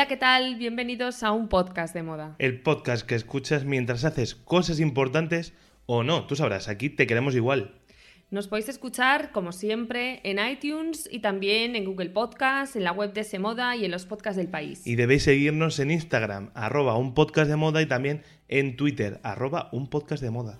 Hola, ¿qué tal? Bienvenidos a un podcast de moda. El podcast que escuchas mientras haces cosas importantes o no, tú sabrás, aquí te queremos igual. Nos podéis escuchar, como siempre, en iTunes y también en Google Podcast, en la web de Semoda y en los podcasts del país. Y debéis seguirnos en Instagram, arroba un podcast de moda y también en Twitter, arroba un podcast de moda.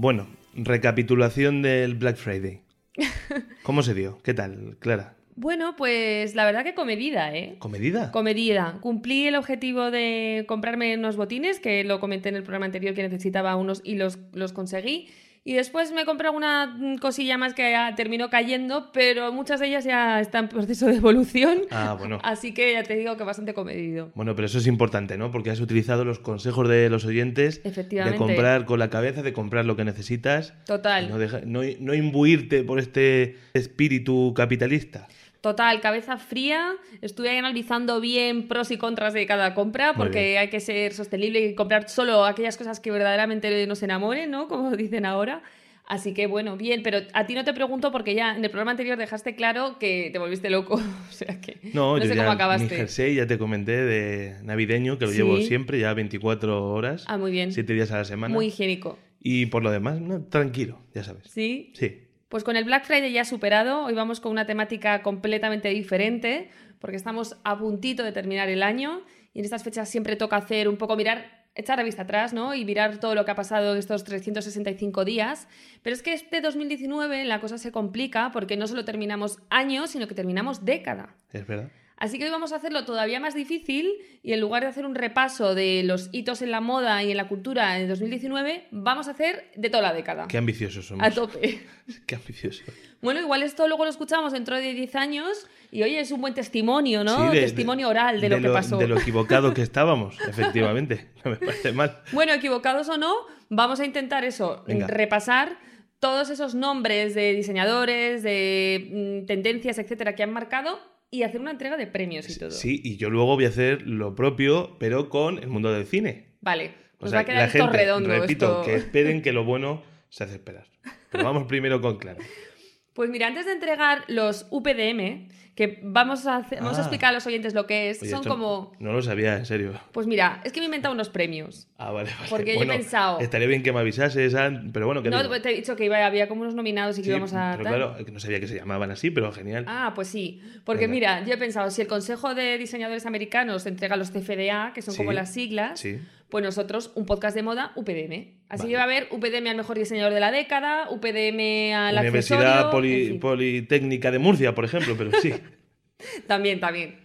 Bueno, recapitulación del Black Friday. ¿Cómo se dio? ¿Qué tal, Clara? Bueno, pues la verdad que comedida, ¿eh? ¿Comedida? Comedida. Cumplí el objetivo de comprarme unos botines, que lo comenté en el programa anterior que necesitaba unos y los, los conseguí. Y después me compré una mm, cosilla más que ya terminó cayendo, pero muchas de ellas ya están en proceso de evolución. Ah, bueno. Así que ya te digo que bastante comedido. Bueno, pero eso es importante, ¿no? Porque has utilizado los consejos de los oyentes Efectivamente. de comprar con la cabeza, de comprar lo que necesitas. Total. No, deja- no, no imbuirte por este espíritu capitalista. Total, cabeza fría. Estuve analizando bien pros y contras de cada compra, porque hay que ser sostenible y comprar solo aquellas cosas que verdaderamente nos enamoren, ¿no? Como dicen ahora. Así que bueno, bien, pero a ti no te pregunto porque ya en el programa anterior dejaste claro que te volviste loco. o sea que No, yo sé ya cómo mi acabaste. jersey ya te comenté de navideño, que lo Sí. llevo siempre, ya 24 horas, Ah, muy bien. 7 días a la semana. Muy higiénico. Y por lo demás, no, tranquilo, ya sabes. ¿Sí? Sí. Pues con el Black Friday ya superado, hoy vamos con una temática completamente diferente, porque estamos a puntito de terminar el año y en estas fechas siempre toca hacer un poco mirar, echar la vista atrás, ¿no? Y mirar todo lo que ha pasado estos 365 días. Pero es que este 2019 la cosa se complica porque no solo terminamos año, sino que terminamos década. Es verdad. Así que hoy vamos a hacerlo todavía más difícil y en lugar de hacer un repaso de los hitos en la moda y en la cultura en 2019, vamos a hacer de toda la década. Qué ambiciosos somos. A tope. Qué ambiciosos. Bueno, igual esto luego lo escuchamos dentro de 10 años y oye, es un buen testimonio, ¿no? Sí, de- testimonio oral de, lo que pasó. De lo equivocado que estábamos, efectivamente. No me parece mal. Bueno, equivocados o no, vamos a intentar eso, Venga. repasar todos esos nombres de diseñadores, de mm, tendencias, etcétera, que han marcado y hacer una entrega de premios y todo. Sí, y yo luego voy a hacer lo propio, pero con el mundo del cine. Vale, O nos sea, va a quedar la esto gente, redondo. repito, esto. que esperen que lo bueno se hace esperar. Pero vamos primero con Clara. Pues mira, antes de entregar los UPDM, que vamos a, hacer- vamos a Ah. explicar a los oyentes lo que es, Oye, son como... No lo sabía, en serio. Pues mira, es que me he inventado unos premios. Ah, vale, vale. Porque yo he pensado- Estaría bien que me avisases, pero bueno, que No, digo? te he dicho que iba- había como unos nominados y que Sí, íbamos a... pero claro, no sabía que se llamaban así, pero genial. Ah, pues sí. Porque Venga. mira, yo he pensado, si el Consejo de Diseñadores Americanos entrega los CFDA, que son Sí, como las siglas, sí. Pues nosotros, un podcast de moda, UPDM. Así Vale. que va a haber UPDM al mejor diseñador de la década, UPDM al Universidad Poli- en fin. Politécnica de Murcia, por ejemplo, pero sí. También, también.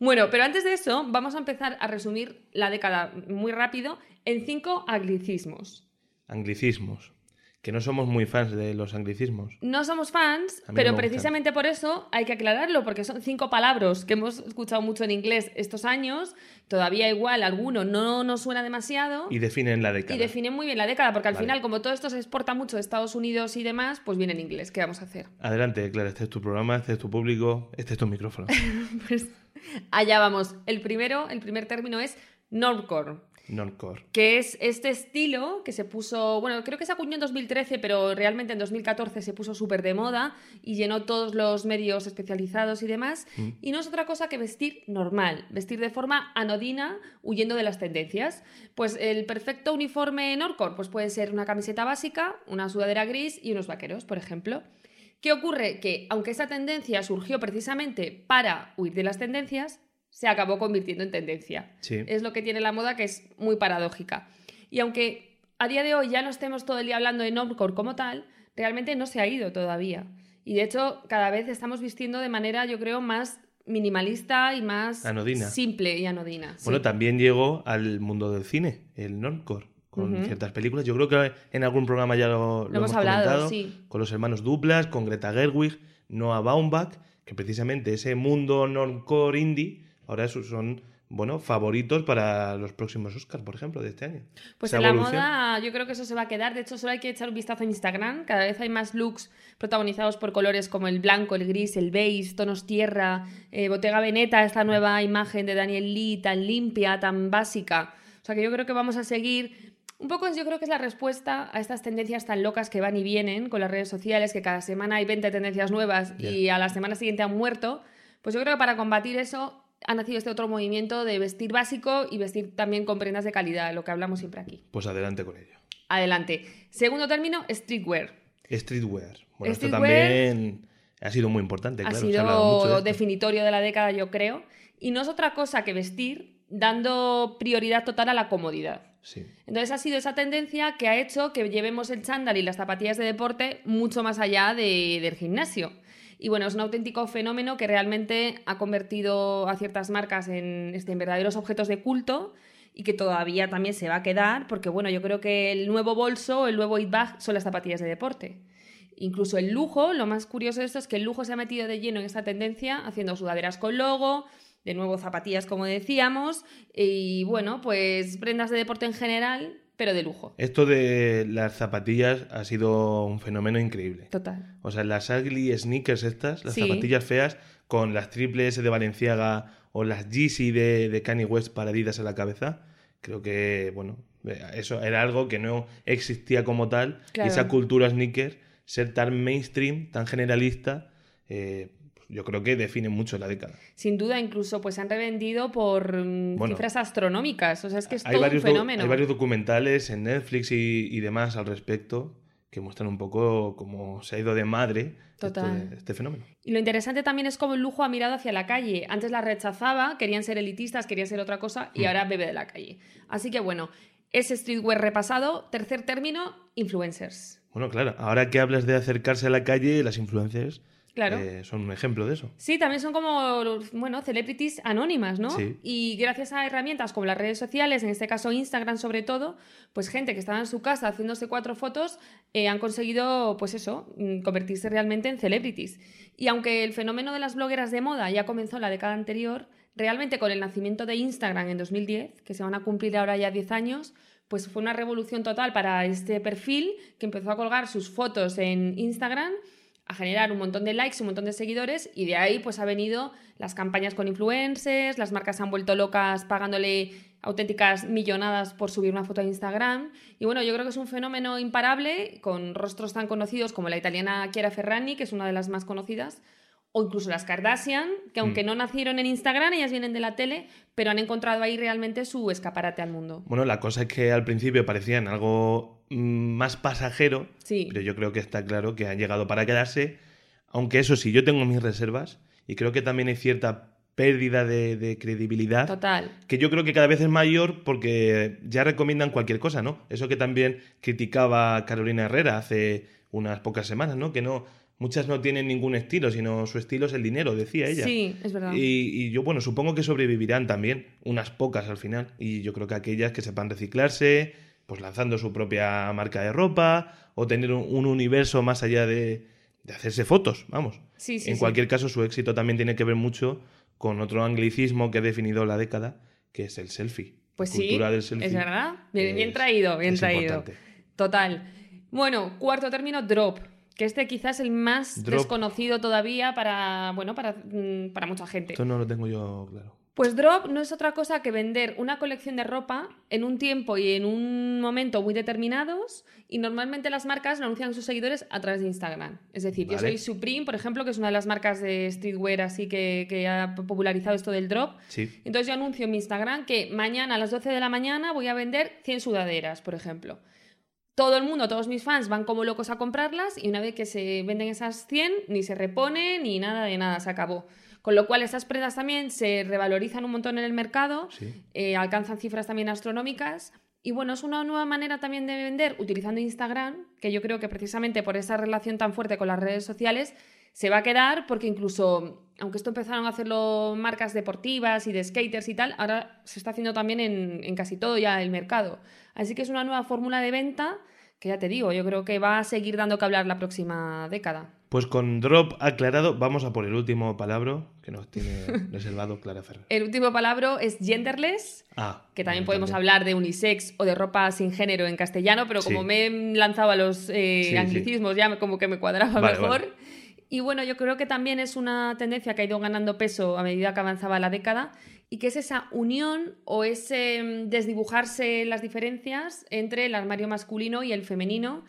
Bueno, pero antes de eso, vamos a empezar a resumir la década muy rápido en cinco anglicismos. Anglicismos. Que no somos muy fans de los anglicismos. No somos fans, pero gustan. precisamente por eso hay que aclararlo, porque son cinco palabras que hemos escuchado mucho en inglés estos años. Todavía igual alguno no nos suena demasiado. Y definen la década. Y definen muy bien la década, porque al Vale. final, como todo esto se exporta mucho de Estados Unidos y demás, pues viene en inglés. ¿Qué vamos a hacer? Adelante, Clara, este es tu programa, este es tu público, este es tu micrófono. Pues allá vamos. El primero, el primer término es normcore. Noncore. que es este estilo que se puso, bueno, creo que se acuñó en 2013, pero realmente en 2014 se puso súper de moda y llenó todos los medios especializados y demás. Mm. Y no es otra cosa que vestir normal, vestir de forma anodina, huyendo de las tendencias. Pues el perfecto uniforme Norcore pues puede ser una camiseta básica, una sudadera gris y unos vaqueros, por ejemplo. ¿Qué ocurre? Que aunque esa tendencia surgió precisamente para huir de las tendencias, se acabó convirtiendo en tendencia. Sí. Es lo que tiene la moda que es muy paradójica. Y aunque a día de hoy ya no estemos todo el día hablando de Normcore como tal, realmente no se ha ido todavía. Y de hecho, cada vez estamos vistiendo de manera, yo creo, más minimalista y más Anodina. simple y anodina. sí. Bueno, también llegó al mundo del cine, el normcore, con Ujú. ciertas películas. Yo creo que en algún programa ya lo, Lo hemos hablado, comentado, sí. con los hermanos Duplas, con Greta Gerwig, Noah Baumbach, que precisamente ese mundo normcore indie, ahora son, bueno, favoritos para los próximos Oscars, por ejemplo, de este año. Pues Esa en la evolución. moda yo creo que eso se va a quedar. De hecho, solo hay que echar un vistazo en Instagram. Cada vez hay más looks protagonizados por colores como el blanco, el gris, el beige, tonos tierra. eh, Bottega Veneta, esta nueva imagen de Daniel Lee tan limpia, tan básica. O sea que yo creo que vamos a seguir. Un poco yo creo que es la respuesta a estas tendencias tan locas que van y vienen con las redes sociales, que cada semana hay 20 tendencias nuevas y a la semana siguiente han muerto. Pues yo creo que para combatir eso ha nacido este otro movimiento de vestir básico y vestir también con prendas de calidad, lo que hablamos siempre aquí. Pues adelante con ello. Adelante. Segundo término, streetwear. Streetwear. Bueno, esto Streetwear también ha sido muy importante, ha claro. se ha hablado mucho de sido esto. definitorio de la década, yo creo. Y no es otra cosa que vestir dando prioridad total a la comodidad. Sí. Entonces ha sido esa tendencia que ha hecho que llevemos el chándal y las zapatillas de deporte mucho más allá de- del gimnasio. Y bueno, es un auténtico fenómeno que realmente ha convertido a ciertas marcas en, este, en verdaderos objetos de culto y que todavía también se va a quedar, porque bueno, yo creo que el nuevo bolso, el nuevo it bag son las zapatillas de deporte. Incluso el lujo, lo más curioso de esto es que el lujo se ha metido de lleno en esta tendencia, haciendo sudaderas con logo, de nuevo zapatillas como decíamos, y bueno, pues prendas de deporte en general, pero de lujo. Esto de las zapatillas ha sido un fenómeno increíble. Total. O sea, las ugly sneakers estas, las Sí. zapatillas feas, con las triple S de Valenciaga o las Yeezy de, de Kanye West paradidas en la cabeza, creo que, bueno, eso era algo que no existía como tal. Claro. Y esa cultura sneaker, ser tan mainstream, tan generalista, eh, yo creo que define mucho la década. Sin duda, incluso pues se han revendido por mm, Bueno. cifras astronómicas. O sea, es que es hay, todo un fenómeno. hay varios documentales en Netflix y, y demás al respecto que muestran un poco cómo se ha ido de madre Total. de- este fenómeno. Y lo interesante también es cómo el lujo ha mirado hacia la calle. Antes la rechazaba, querían ser elitistas, querían ser otra cosa y Mm. ahora bebe de la calle. Así que bueno, ese streetwear repasado. Tercer término, influencers. Bueno, claro, ahora que hablas de acercarse a la calle, las influencers Claro. eh, son un ejemplo de eso. Sí, también son como, bueno, celebrities anónimas, ¿no? Sí. Y gracias a herramientas como las redes sociales, en este caso Instagram sobre todo, pues gente que estaba en su casa haciéndose cuatro fotos eh, han conseguido, pues eso, mm, convertirse realmente en celebrities. Y aunque el fenómeno de las blogueras de moda ya comenzó en la década anterior, realmente con el nacimiento de Instagram en 2010, que se van a cumplir ahora ya 10 años, pues fue una revolución total para este perfil que empezó a colgar sus fotos en Instagram a generar un montón de likes, un montón de seguidores y de ahí pues ha venido las campañas con influencers, las marcas se han vuelto locas pagándole auténticas millonadas por subir una foto a Instagram y bueno, yo creo que es un fenómeno imparable con rostros tan conocidos como la italiana Chiara Ferragni, que es una de las más conocidas, o incluso las Kardashian, que aunque Mm. no nacieron en Instagram, ellas vienen de la tele, pero han encontrado ahí realmente su escaparate al mundo. Bueno, la cosa es que al principio parecían algo más pasajero, Sí. pero yo creo que está claro que han llegado para quedarse, aunque eso sí, yo tengo mis reservas y creo que también hay cierta pérdida de, de credibilidad. Total. que yo creo que cada vez es mayor porque ya recomiendan cualquier cosa, ¿no? Eso que también criticaba Carolina Herrera hace unas pocas semanas, ¿no? Que no, muchas no tienen ningún estilo, sino su estilo es el dinero, decía ella. Sí, es verdad. Y, y yo, bueno, supongo que sobrevivirán también, unas pocas al final. Y yo creo que aquellas que sepan reciclarse, pues lanzando su propia marca de ropa, o tener un, un universo más allá de, de hacerse fotos, vamos. Sí, sí, en sí. cualquier caso, su éxito también tiene que ver mucho con otro anglicismo que ha definido la década, que es el selfie. Pues La sí, cultura del selfie es verdad. Bien, bien traído, bien traído. importante. Total. Bueno, cuarto término, drop. Que este quizás el más Drop. desconocido todavía para, bueno, para, mm, para mucha gente. Esto no lo tengo yo claro. Pues drop no es otra cosa que vender una colección de ropa en un tiempo y en un momento muy determinados y normalmente las marcas lo anuncian a sus seguidores a través de Instagram. Es decir, yo soy Supreme, por ejemplo, que es una de las marcas de streetwear así que, que ha popularizado esto del drop. Sí. Entonces yo anuncio en mi Instagram que mañana a las 12 de la mañana voy a vender 100 sudaderas, por ejemplo. Todo el mundo, todos mis fans van como locos a comprarlas y una vez que se venden esas 100, ni se repone ni nada de nada, se acabó. Con lo cual estas prendas también se revalorizan un montón en el mercado, Sí. eh, alcanzan cifras también astronómicas Y bueno, es una nueva manera también de vender utilizando Instagram, que yo creo que precisamente por esa relación tan fuerte con las redes sociales se va a quedar porque incluso, aunque esto empezaron a hacerlo marcas deportivas y de skaters y tal, ahora se está haciendo también en, en casi todo ya el mercado. Así que es una nueva fórmula de venta que ya te digo, yo creo que va a seguir dando que hablar la próxima década. Pues con drop aclarado, vamos a por el último palabra que nos tiene reservado Clara Ferrer. El último palabra es genderless, Ah, que también podemos hablar de unisex o de ropa sin género en castellano, pero como Sí. me he lanzado a los eh, Sí, sí. anglicismos ya me- como que me cuadraba Vale, mejor. vale. Y bueno, yo creo que también es una tendencia que ha ido ganando peso a medida que avanzaba la década y que es esa unión o ese mm, desdibujarse las diferencias entre el armario masculino y el femenino,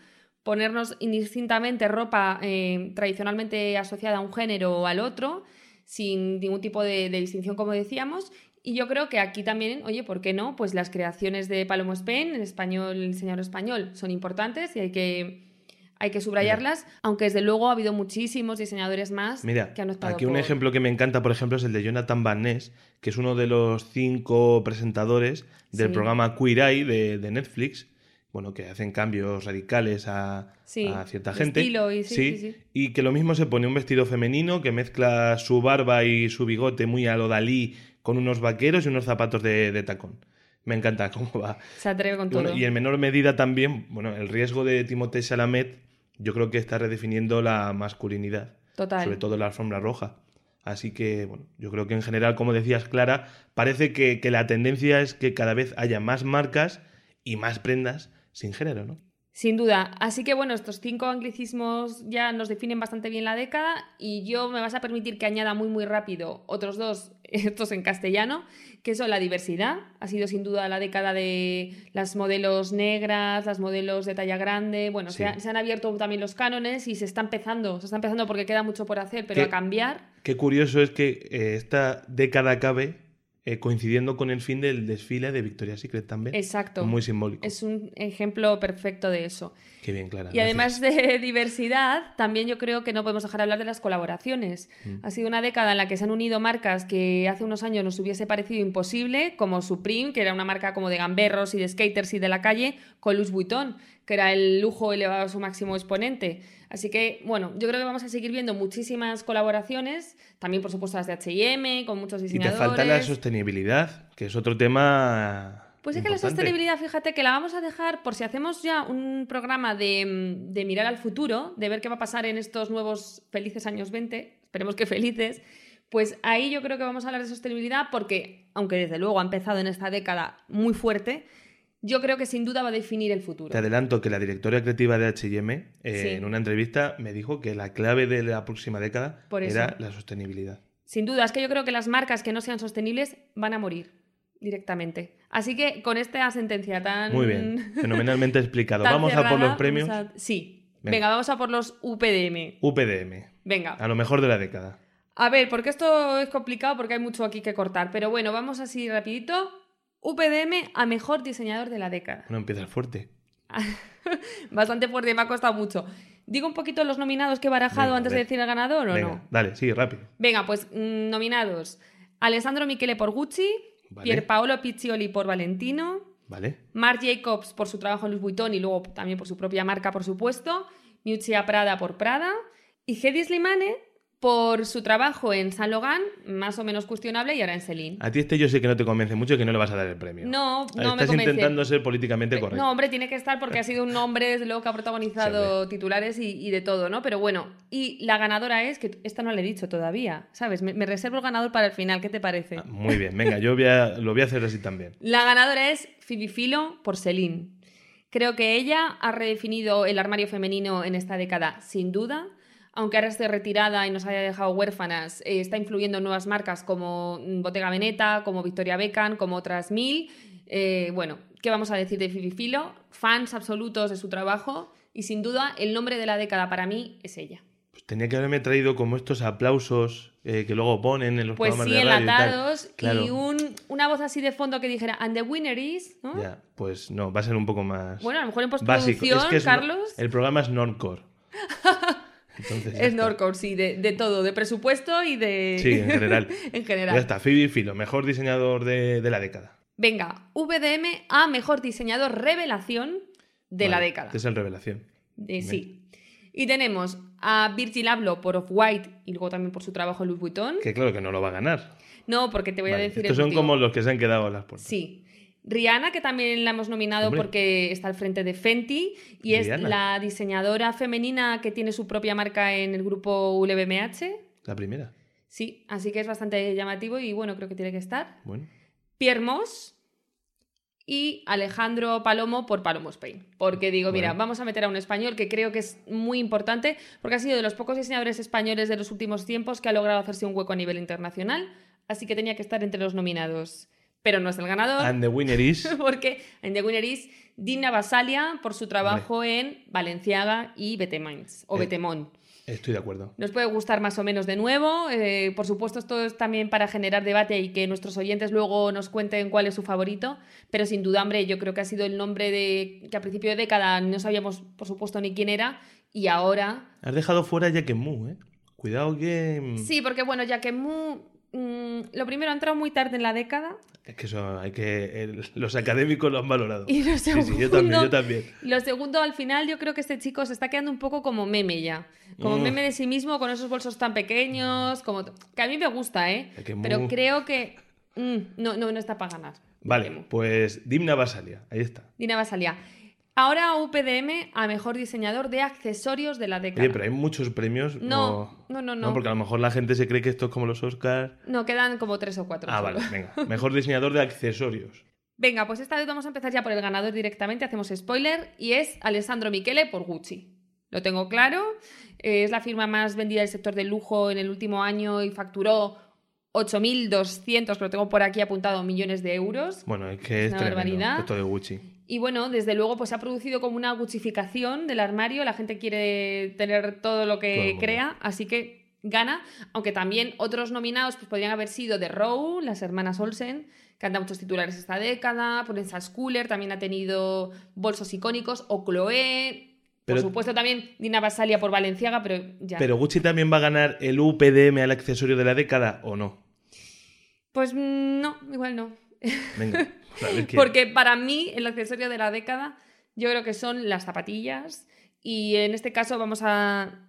ponernos indistintamente ropa eh, tradicionalmente asociada a un género o al otro, sin ningún tipo de, de distinción, como decíamos. Y yo creo que aquí también, oye, ¿por qué no? Pues las creaciones de Palomo Spen, en español, el diseñador español, son importantes y hay que, hay que subrayarlas, aunque desde luego ha habido muchísimos diseñadores más Mira, que han optado aquí un por- ejemplo que me encanta, por ejemplo, es el de Jonathan Van Ness, que es uno de los cinco presentadores del Sí. programa Queer Eye de, de Netflix, bueno, que hacen cambios radicales a, Sí, a cierta gente. estilo y sí, sí, sí. Y que lo mismo se pone un vestido femenino que mezcla su barba y su bigote muy a lo Dalí con unos vaqueros y unos zapatos de, de tacón. Me encanta cómo va. Se atreve con bueno, todo. y en menor medida también, bueno, el riesgo de Timothée Chalamet, yo creo que está redefiniendo la masculinidad, Total. sobre todo la alfombra roja. Así que, bueno, yo creo que en general, como decías, Clara, parece que, que la tendencia es que cada vez haya más marcas y más prendas sin género, ¿no? Sin duda. Así que bueno, estos cinco anglicismos ya nos definen bastante bien la década y yo me vas a permitir que añada muy muy rápido otros dos, estos en castellano, que son la diversidad. Ha sido sin duda la década de las modelos negras, las modelos de talla grande. Bueno, Sí. se, ha- se han abierto también los cánones y se está empezando, se está empezando porque queda mucho por hacer, pero ¿Qué? a cambiar. Qué curioso es que eh, esta década acabe eh, coincidiendo con el fin del desfile de Victoria's Secret también. Exacto. Muy simbólico. Es un ejemplo perfecto de eso. Qué bien, Clara. Y además de diversidad, también yo creo que no podemos dejar de hablar de las colaboraciones. Mm. Ha sido una década en la que se han unido marcas que hace unos años nos hubiese parecido imposible, como Supreme, que era una marca como de gamberros y de skaters y de la calle, con Louis Vuitton, que era el lujo elevado a su máximo exponente. Así que, bueno, yo creo que vamos a seguir viendo muchísimas colaboraciones, también por supuesto las de H&M, con muchos Y te diseñadores. falta la sostenibilidad, que es otro tema. Pues es que la sostenibilidad, fíjate que la vamos a dejar por si hacemos ya un programa de, de mirar al futuro, de ver qué va a pasar en estos nuevos felices años 20, esperemos que felices, pues ahí yo creo que vamos a hablar de sostenibilidad porque, aunque desde luego ha empezado en esta década muy fuerte, yo creo que sin duda va a definir el futuro. Te adelanto que la directora creativa de HM eh, Sí. en una entrevista me dijo que la clave de la próxima década Por era la sostenibilidad. Sin duda, es que yo creo que las marcas que no sean sostenibles van a morir directamente. Así que con esta sentencia tan... Muy bien, fenomenalmente explicado. Vamos a por los premios a- Sí. Venga. Venga, vamos a por los UPDM. UPDM, Venga. a lo mejor de la década. A ver, porque esto es complicado porque hay mucho aquí que cortar. Pero bueno, vamos así rapidito. UPDM a mejor diseñador de la década. Bueno, empieza fuerte. Bastante fuerte, me ha costado mucho. Digo un poquito los nominados que he barajado Venga, antes de decir el ganador o Venga, no. dale, sigue rápido. Venga, pues mm, nominados. Alessandro Michele por Gucci, Vale. Pierpaolo Piccioli por Valentino, ¿Vale? Marc Jacobs por su trabajo en Louis Vuitton y luego también por su propia marca, por supuesto, Miuccia Prada por Prada y Hedi Slimane por su trabajo en Saint Laurent, más o menos cuestionable, y ahora en Celine. A ti este yo sé que no te convence mucho y que no le vas a dar el premio. No, no me Estás convence. intentando ser políticamente correcto. No, hombre, tiene que estar porque ha sido un hombre, desde luego, que ha protagonizado titulares y, y de todo, ¿no? Pero bueno, y la ganadora es, que esta no la he dicho todavía, ¿sabes? Me, me reservo el ganador para el final, ¿qué te parece? Ah, Muy bien, venga, yo voy a- lo voy a hacer así también. La ganadora es Phoebe Philo por Celine. Creo que ella ha redefinido el armario femenino en esta década, sin duda. Aunque ahora esté retirada y nos haya dejado huérfanas, eh, está influyendo en nuevas marcas como mm, Bottega Veneta, como Victoria Beckham, como otras mil. Eh, bueno, ¿qué vamos a decir de Phoebe Philo? Fans absolutos de su trabajo y sin duda el nombre de la década para mí es ella. Pues tenía que haberme traído como estos aplausos eh, que luego ponen en los Pues programas sí, de radio y tal. enlatados y, un- una voz así de fondo que dijera, and the winner is, ¿no? Ya, pues no, va a ser un poco más Bueno, a lo mejor en básico. postproducción, Es que es no- Carlos. el programa es Normcore. Entonces, ya Es. Norcore, sí, de, de todo, de presupuesto y de... Sí, en general. en Ya general. está, Phoebe Philo, mejor diseñador de, de la década. Venga, VDM a mejor diseñador revelación de la década. Este es el revelación. Eh, sí. Y tenemos a Virgil Abloh por Off-White y luego también por su trabajo en Louis Vuitton. Que claro que no lo va a ganar. No, porque te voy a decir Estos el son motivo. como los que se han quedado a las puertas. Sí. Rihanna, que también la hemos nominado Hombre. porque está al frente de Fenty y es la diseñadora femenina que tiene su propia marca en el grupo LVMH. La primera. Sí, así que es bastante llamativo y bueno, creo que tiene que estar. Bueno. Pierre Moss y Alejandro Palomo por Palomo Spain. Porque digo, mira, vamos a meter a un español que creo que es muy importante porque ha sido de los pocos diseñadores españoles de los últimos tiempos que ha logrado hacerse un hueco a nivel internacional, así que tenía que estar entre los nominados. Pero no es el ganador. And the winner is. porque en The Winner is Dina Basalia por su trabajo en Valenciaga y Betemans o Eh. Betemón. Estoy de acuerdo. Nos puede gustar más o menos de nuevo. eh, por supuesto, esto es también para generar debate y que nuestros oyentes luego nos cuenten cuál es su favorito. Pero sin duda, hombre, yo creo que ha sido el nombre de que a principio de década no sabíamos, por supuesto, ni quién era. Y ahora. Has dejado fuera a Jack Mu, ¿eh? Cuidado que. mm, Sí, porque bueno, Mu. Mm, lo primero ha entrado muy tarde en la década. Es que eso hay que. el- los académicos lo han valorado. Y lo sí, sí, yo segundo- también, yo también. Y lo segundo, al final, yo creo que este chico se está quedando un poco como meme ya. Como Mm. meme de sí mismo, con esos bolsos tan pequeños. como Que a mí me gusta, ¿eh? Es que Pero creo que. mm, no, no, no está para ganar. Vale, pues Dimna Basalia, ahí está. Dina Basalia. Ahora UPDM a mejor diseñador de accesorios de la década. Oye, pero hay muchos premios. No, no, no, no. porque a lo mejor la gente se cree que esto es como los Oscars. No, quedan como tres o cuatro. Ah, solo. vale, venga. Mejor diseñador de accesorios. Venga, pues esta vez vamos a empezar ya por el ganador directamente, hacemos spoiler, y es Alessandro Michele por Gucci. Lo tengo claro, eh, es la firma más vendida del sector del lujo en el último año y facturó 8.200, que lo tengo por aquí apuntado, millones de euros. Bueno, es que es Una tremendo barbaridad. esto de Gucci. Y bueno, desde luego, pues se ha producido como una guchificación del armario. La gente quiere tener todo lo que crea, así que gana. Aunque también otros nominados pues, podrían haber sido The Row, las hermanas Olsen, que han dado muchos titulares esta década. Prensas Cooler también ha tenido bolsos icónicos. O Chloé. Pero- por supuesto también Dina Basalia por Valenciaga, pero ya. ¿Pero Gucci también va a ganar el UPDM al accesorio de la década o no? Pues mm, no, igual no. Venga. Porque para mí el accesorio de la década yo creo que son las zapatillas y en este caso vamos a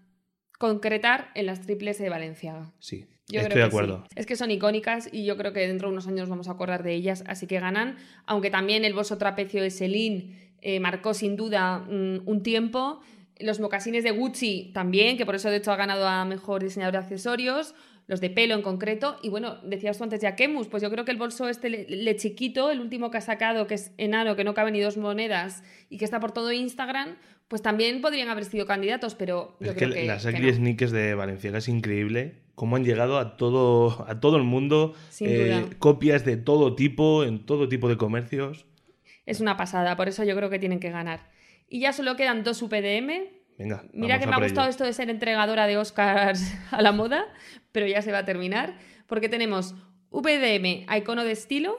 concretar en las triples de Valenciaga. Sí, Yo estoy creo de acuerdo. sí. Es que son icónicas y yo creo que dentro de unos años vamos a acordar de ellas, así que ganan. Aunque también el bolso trapecio de Celine eh, marcó sin duda mm, un tiempo. Los mocasines de Gucci también, que por eso de hecho ha ganado a mejor diseñador de accesorios. Los de pelo en concreto. Y bueno, decías tú antes de Akemus, pues yo creo que el bolso este le, le chiquito, el último que ha sacado, que es enano, que no cabe ni dos monedas y que está por todo Instagram, pues también podrían haber sido candidatos, pero yo Es que, creo que, las que no. sneakers de Valenciaga es increíble. Cómo han llegado a todo, a todo el mundo. eh. Copias de todo tipo, en todo tipo de comercios. Es una pasada, por eso yo creo que tienen que ganar. Y ya solo quedan dos UPDM. Venga. Mira que me ha gustado ello. esto de ser entregadora de Oscars a la moda, pero ya se va a terminar, porque tenemos UPDM a icono de estilo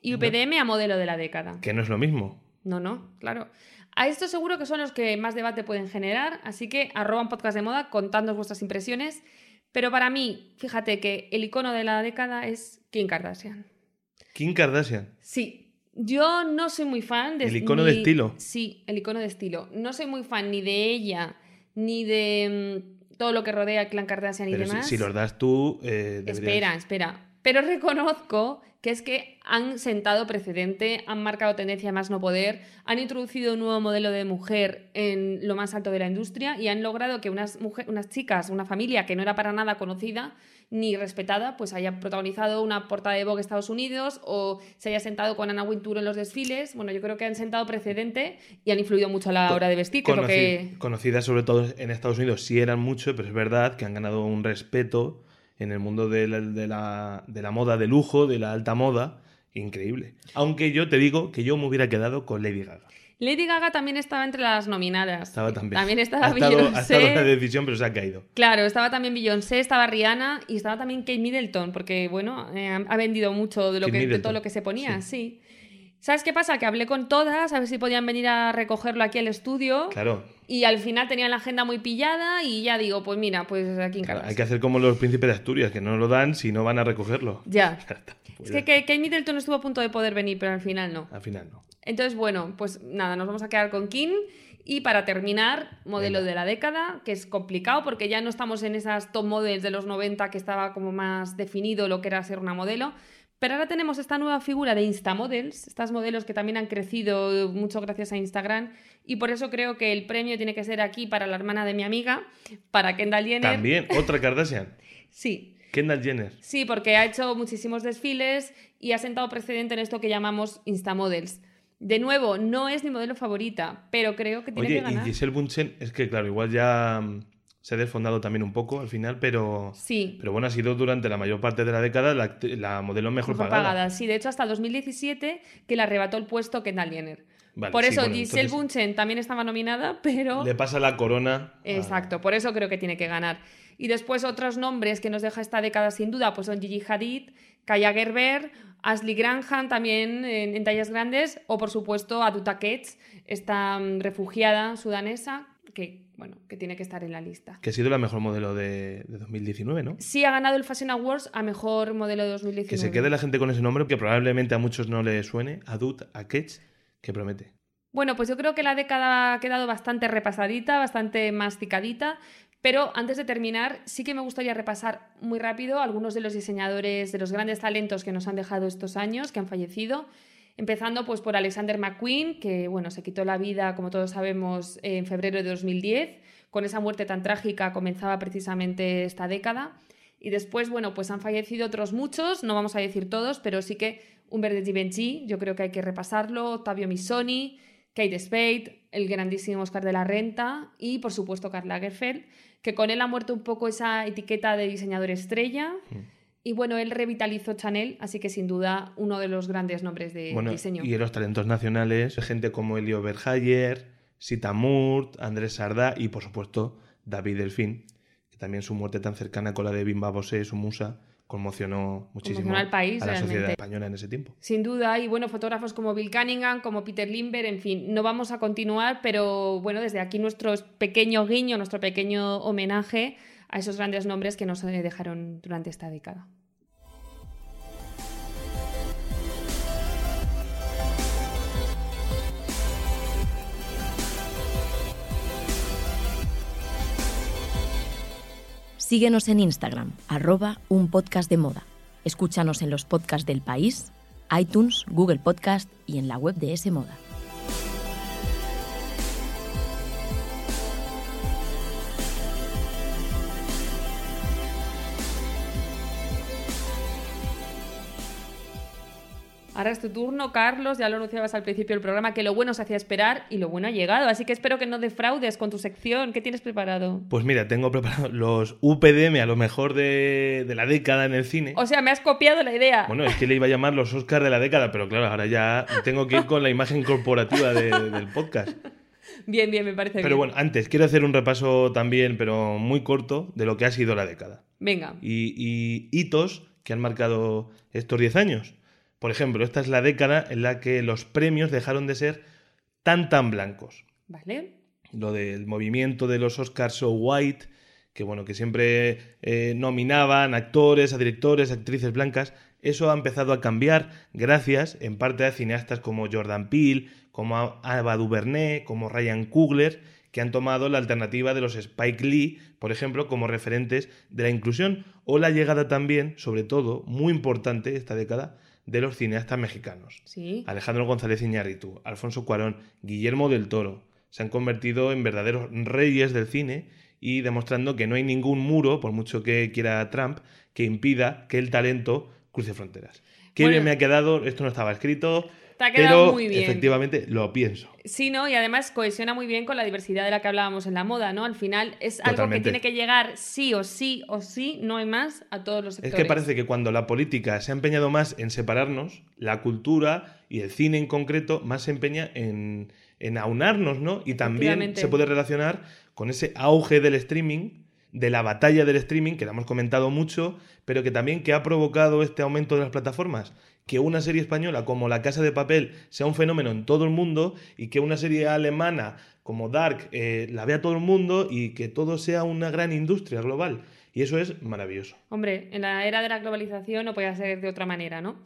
y UPDM a modelo de la década. Que no es lo mismo. No, no, claro. A esto seguro que son los que más debate pueden generar, así que arroban podcast de moda contándonos vuestras impresiones. Pero para mí, fíjate que el icono de la década es Kim Kardashian. Kim Kardashian. Sí, yo no soy muy fan de... ¿El icono de estilo? Sí, el icono de estilo. No soy muy fan ni de ella, ni de mm, todo lo que rodea al clan Kardashian y Pero si, demás. si los das tú. eh, deberías- Espera, espera. Pero reconozco que es que han sentado precedente, han marcado tendencia a más no poder, han introducido un nuevo modelo de mujer en lo más alto de la industria y han logrado que unas, mujer- unas chicas, una familia que no era para nada conocida ni respetada, pues haya protagonizado una portada de Vogue Estados Unidos o se haya sentado con Ana Wintour en los desfiles. Bueno, yo creo que han sentado precedente y han influido mucho a la hora de vestir, Conoci- que... Conocidas sobre todo en Estados Unidos, sí eran mucho, pero es verdad que han ganado un respeto en el mundo de la, de la- de la moda de lujo, de la alta moda, increíble. Aunque yo te digo que yo me hubiera quedado con Lady Gaga. Lady Gaga también estaba entre las nominadas. Estaba también. También estaba ha estado, ha estado Beyoncé. la decisión, pero se ha caído. Claro, estaba también Beyoncé, estaba Rihanna y estaba también Kate Middleton, porque bueno, eh, ha vendido mucho de, lo Kate que, de todo lo que se ponía, sí. ¿Sabes qué pasa? Que hablé con todas a ver si podían venir a recogerlo aquí al estudio. Claro. Y al final tenían la agenda muy pillada y ya digo, pues mira, pues aquí en Hay que hacer como los príncipes de Asturias, que no lo dan si no van a recogerlo. Ya. Es que Kate Middleton estuvo a punto de poder venir, pero al final no. Al final no. Entonces, bueno, pues nada, nos vamos a quedar con King. Y para terminar, modelo de la década, que es complicado porque ya no estamos en esas top models de los 90 que estaba como más definido lo que era ser una modelo, pero ahora tenemos esta nueva figura de Instamodels, estas modelos que también han crecido mucho gracias a Instagram, y por eso creo que el premio tiene que ser aquí para la hermana de mi amiga, para Kendall Jenner. También, otra Kardashian. sí. Kendall Jenner. Sí, porque ha hecho muchísimos desfiles y ha sentado precedente en esto que llamamos Instamodels. De nuevo, no es mi modelo favorita, pero creo que tiene que ganar. y Giselle Bunchen, es que claro, igual ya mm, se ha desfondado también un poco al final, pero, sí. pero bueno, ha sido durante la mayor parte de la década la, modelo mejor, pagada. Sí, de hecho hasta 2017 que le arrebató el puesto Kendall Jenner. por eso Giselle Bunchen también estaba nominada, pero... Le pasa la corona. Exacto, por eso creo que tiene que ganar. Y después otros nombres que nos deja esta década sin duda, pues son Gigi Hadid, Kaya Gerber, Ashley Granham también en, tallas grandes, o por supuesto Aduta Ketz, esta mm, refugiada sudanesa que bueno, que tiene que estar en la lista. Que ha sido la mejor modelo de, 2019, ¿no? Sí, ha ganado el Fashion Awards a mejor modelo de 2019. Que se quede la gente con ese nombre, que probablemente a muchos no le suene, Adut Akech, que promete. Bueno, pues yo creo que la década ha quedado bastante repasadita, bastante masticadita, pero antes de terminar, sí que me gustaría repasar muy rápido algunos de los diseñadores, de los grandes talentos que nos han dejado estos años, que han fallecido. Empezando pues por Alexander McQueen, que bueno, se quitó la vida, como todos sabemos, en febrero de 2010. Con esa muerte tan trágica comenzaba precisamente esta década. Y después, bueno, pues han fallecido otros muchos, no vamos a decir todos, pero sí que Humbert de Givenchy, yo creo que hay que repasarlo, Octavio Missoni, Kate Spade, el grandísimo Oscar de la Renta y, por supuesto, Karl Lagerfeld, que con él ha muerto un poco esa etiqueta de diseñador estrella. Mm. Y bueno, él revitalizó Chanel, así que sin duda uno de los grandes nombres de diseño. Y en los talentos nacionales, gente como Elio Berhayer, Sita Murt, Andrés Sardá y por supuesto David Delfín, que también su muerte tan cercana con la de Bimba Bosé, su musa, conmocionó muchísimo al país, a la sociedad española en ese tiempo. Sin duda, y bueno, fotógrafos como Bill Cunningham, como Peter Limber, en fin, no vamos a continuar, pero bueno, desde aquí nuestro pequeño guiño, nuestro pequeño homenaje a esos grandes nombres que nos dejaron durante esta década. Síguenos en Instagram, arroba un podcast de moda. Escúchanos en los podcasts del país, iTunes, Google Podcast y en la web de S Moda. Ahora es tu turno, Carlos. Ya lo anunciabas al principio del programa que lo bueno se hacía esperar y lo bueno ha llegado. Así que espero que no defraudes con tu sección. ¿Qué tienes preparado? Pues mira, tengo preparado los UPDM a lo mejor de, la década en el cine. O sea, me has copiado la idea. Bueno, es que le iba a llamar los Oscars de la década, pero claro, ahora ya tengo que ir con la imagen corporativa del podcast. Bien, bien, me parece bien. Pero bueno, antes quiero hacer un repaso también, pero muy corto, de lo que ha sido la década. Venga. Y, y hitos que han marcado estos 10 años. Por ejemplo, esta es la década en la que los premios dejaron de ser tan tan blancos. Vale. Lo del movimiento de los Oscars so white, que bueno, que siempre eh, nominaban actores, a directores, actrices blancas, eso ha empezado a cambiar gracias en parte a cineastas como Jordan Peele, como Ava DuVernay, como Ryan Coogler, que han tomado la alternativa de los Spike Lee, por ejemplo, como referentes de la inclusión, o la llegada también, sobre todo, muy importante esta década, de los cineastas mexicanos. Alejandro González Iñárritu, Alfonso Cuarón, Guillermo del Toro, se han convertido en verdaderos reyes del cine y demostrando que no hay ningún muro, por mucho que quiera Trump, que impida que el talento cruce fronteras. Qué bien me ha quedado, esto no estaba escrito, pero efectivamente lo pienso. Sí, ¿no? Y además cohesiona muy bien con la diversidad de la que hablábamos en la moda, ¿no? Al final es algo que tiene que llegar sí o sí o sí, no hay más, a todos los sectores. Es que parece que cuando la política se ha empeñado más en separarnos, la cultura y el cine en concreto más se empeña en, en aunarnos, ¿no? Y también se puede relacionar con ese auge del streaming de la batalla del streaming, que la hemos comentado mucho, pero que también que ha provocado este aumento de las plataformas, que una serie española como La Casa de Papel sea un fenómeno en todo el mundo y que una serie alemana como Dark eh, la vea todo el mundo y que todo sea una gran industria global. Y eso es maravilloso. Hombre, en la era de la globalización no podía ser de otra manera, ¿no?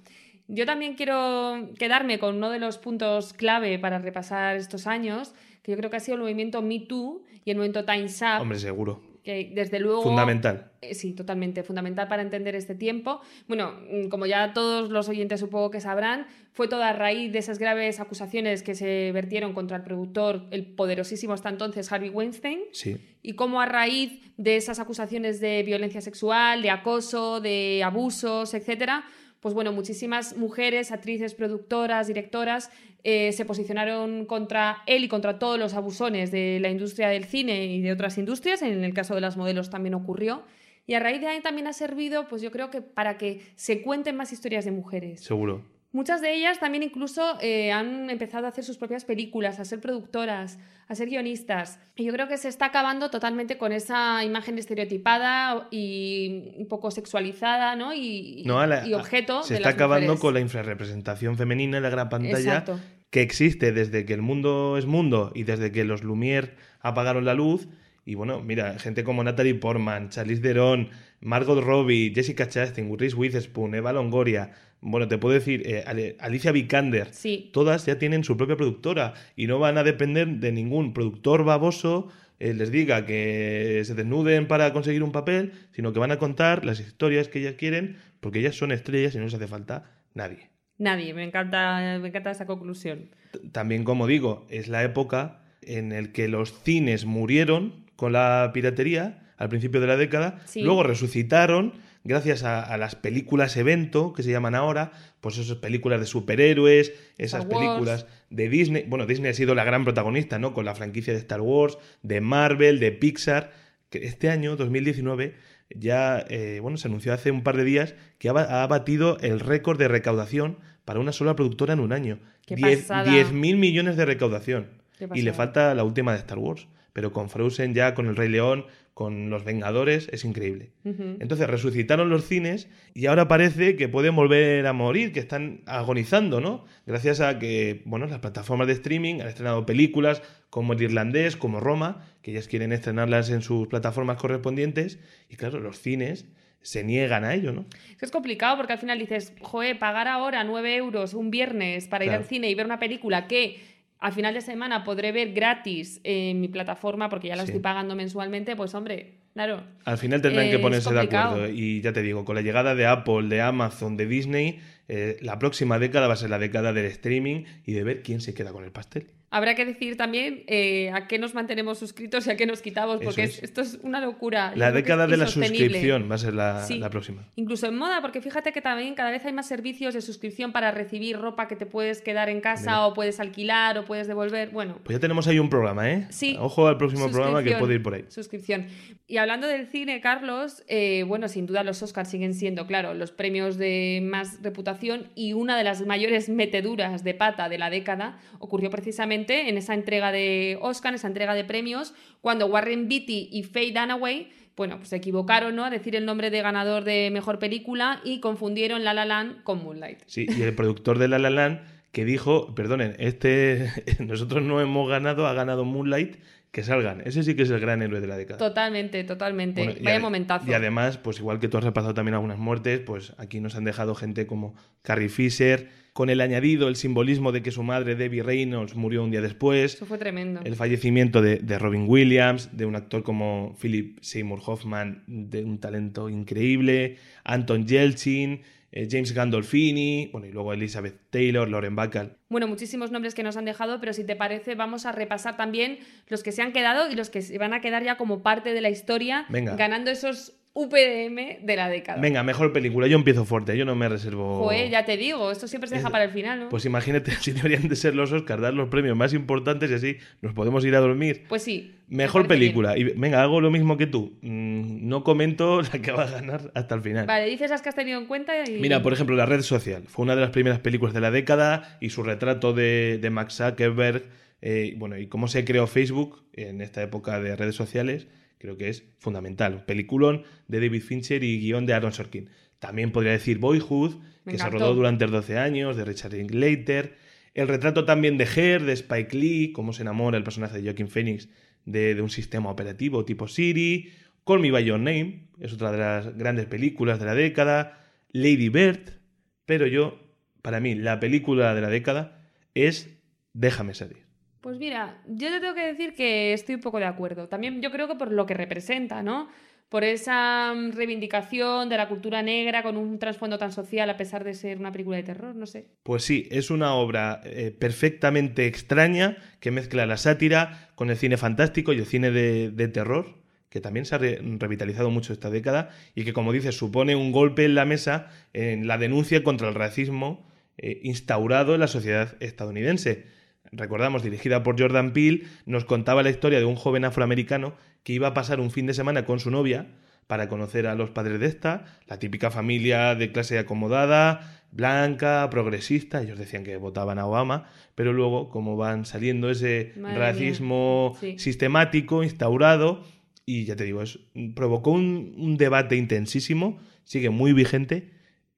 Yo también quiero quedarme con uno de los puntos clave para repasar estos años, que yo creo que ha sido el movimiento Me Too y el movimiento Time's Up. Hombre, seguro. Que desde luego. Fundamental. Eh, sí, totalmente. Fundamental para entender este tiempo. Bueno, mm, como ya todos los oyentes supongo que sabrán, fue toda a raíz de esas graves acusaciones que se vertieron contra el productor, el poderosísimo hasta entonces Harvey Weinstein. Sí. Y cómo a raíz de esas acusaciones de violencia sexual, de acoso, de abusos, etcétera, pues bueno, muchísimas mujeres, actrices, productoras, directoras, eh, se posicionaron contra él y contra todos los abusones de la industria del cine y de otras industrias. En el caso de las modelos también ocurrió. Y a raíz de ahí también ha servido, pues yo creo que para que se cuenten más historias de mujeres. Seguro. Muchas de ellas también incluso eh, han empezado a hacer sus propias películas, a ser productoras, a ser guionistas. Y yo creo que se está acabando totalmente con esa imagen estereotipada y un poco sexualizada, ¿no? Y, y objeto. Se está acabando con la infrarrepresentación femenina en la gran pantalla que existe desde que el mundo es mundo y desde que los Lumière apagaron la luz. Y bueno, mira, gente como Natalie Portman, Charlize Theron, Margot Robbie, Jessica Chastain, Reese Witherspoon, Eva Longoria, bueno, te puedo decir, eh, Alicia Vikander, sí. todas ya tienen su propia productora y no van a depender de ningún productor baboso eh, les diga que se desnuden para conseguir un papel, sino que van a contar las historias que ellas quieren, porque ellas son estrellas y no les hace falta nadie. Nadie, me encanta, me encanta esa conclusión. También, como digo, es la época en la que los cines murieron con la piratería al principio de la década, luego resucitaron gracias a, las películas evento, que se llaman ahora, pues esas películas de superhéroes, esas películas de Disney. Bueno, Disney ha sido la gran protagonista, ¿no? Con la franquicia de Star Wars, de Marvel, de Pixar. Que este año, 2019, ya, eh, bueno, se anunció hace un par de días que ha, batido el récord de recaudación para una sola productora en un año. 10 mil millones de recaudación. Y le falta la última de Star Wars. Pero con Frozen ya, con El Rey León, con Los Vengadores, es increíble. Entonces resucitaron los cines y ahora parece que pueden volver a morir, que están agonizando, ¿no? Gracias a que, bueno, las plataformas de streaming han estrenado películas como El Irlandés, como Roma, que ellas quieren estrenarlas en sus plataformas correspondientes y claro, los cines se niegan a ello, ¿no? Es complicado porque al final dices, joder, pagar ahora 9 euros un viernes para ir al cine y ver una película que al final de semana podré ver gratis en mi plataforma porque ya la estoy pagando mensualmente, pues hombre, claro. Al final tendrán que ponerse de acuerdo. Y ya te digo, con la llegada de Apple, de Amazon, de Disney, eh, la próxima década va a ser la década del streaming y de ver quién se queda con el pastel. Habrá que decir también eh, a qué nos mantenemos suscritos y a qué nos quitamos, porque esto es una locura. La década de la suscripción va a ser la, próxima. Incluso en moda, porque fíjate que también cada vez hay más servicios de suscripción para recibir ropa que te puedes quedar en casa o puedes alquilar o puedes devolver. Bueno. Pues ya tenemos ahí un programa, ¿eh? Sí. Ojo al próximo programa que puede ir por ahí. Suscripción. Y hablando del cine, Carlos, eh, bueno, sin duda los Oscars siguen siendo, claro, los premios de más reputación y una de las mayores meteduras de pata de la década ocurrió precisamente en esa entrega de Oscar, en esa entrega de premios, cuando Warren Beatty y Faye Dunaway bueno, pues se equivocaron, ¿no? A decir el nombre de ganador de mejor película y confundieron La La Land con Moonlight. Sí, y el productor de La La Land que dijo, perdonen, este nosotros no hemos ganado, ha ganado Moonlight que salgan. Ese sí que es el gran héroe de la década. Totalmente, totalmente. Vaya momentazo. Y además, pues igual que tú has repasado también algunas muertes, pues aquí nos han dejado gente como Carrie Fisher, con el añadido, el simbolismo de que su madre, Debbie Reynolds, murió un día después. Eso fue tremendo. El fallecimiento de, de Robin Williams, de un actor como Philip Seymour Hoffman, de un talento increíble, Anton Yelchin, eh, James Gandolfini, bueno, y luego Elizabeth Taylor, Lauren Bacall. Bueno, muchísimos nombres que nos han dejado, pero si te parece, vamos a repasar también los que se han quedado y los que se van a quedar ya como parte de la historia, ganando esos UPDM de la década. Venga, mejor película. Yo empiezo fuerte, yo no me reservo. Joder, ya te digo, esto siempre se deja para el final, ¿no? Pues imagínate si deberían de ser los Oscars, dar los premios más importantes y así nos podemos ir a dormir. Pues sí. Mejor película. Y venga, hago lo mismo que tú. Mm, no comento la que va a ganar hasta el final. Vale, dices las que has tenido en cuenta y... Mira, por ejemplo, La Red Social. Fue una de las primeras películas de la década y su retrato de, Max Zuckerberg, eh, bueno, y cómo se creó Facebook en esta época de redes sociales creo que es fundamental. Peliculón de David Fincher y guion de Aaron Sorkin. También podría decir Boyhood, Me que se rodó durante 12 años, de Richard Linklater. El retrato también de Her, de Spike Lee, cómo se enamora el personaje de Joaquin Phoenix de, de un sistema operativo tipo Siri. Call Me By Your Name, es otra de las grandes películas de la década. Lady Bird, pero yo, para mí, la película de la década es Déjame salir. Pues mira, yo te tengo que decir que estoy un poco de acuerdo. También yo creo que por lo que representa, ¿no? Por esa mm, reivindicación de la cultura negra con un trasfondo tan social a pesar de ser una película de terror, no sé. Pues sí, es una obra eh, perfectamente extraña que mezcla la sátira con el cine fantástico y el cine de, terror, que también se ha re- revitalizado mucho esta década y que, como dices, supone un golpe en la mesa en la denuncia contra el racismo eh, instaurado en la sociedad estadounidense. Recordamos, dirigida por Jordan Peele, nos contaba la historia de un joven afroamericano que iba a pasar un fin de semana con su novia para conocer a los padres de esta, la típica familia de clase acomodada, blanca, progresista, ellos decían que votaban a Obama, pero luego, como van saliendo ese Madre racismo sí. sistemático, instaurado, y ya te digo, es, provocó un, un debate intensísimo, sigue muy vigente,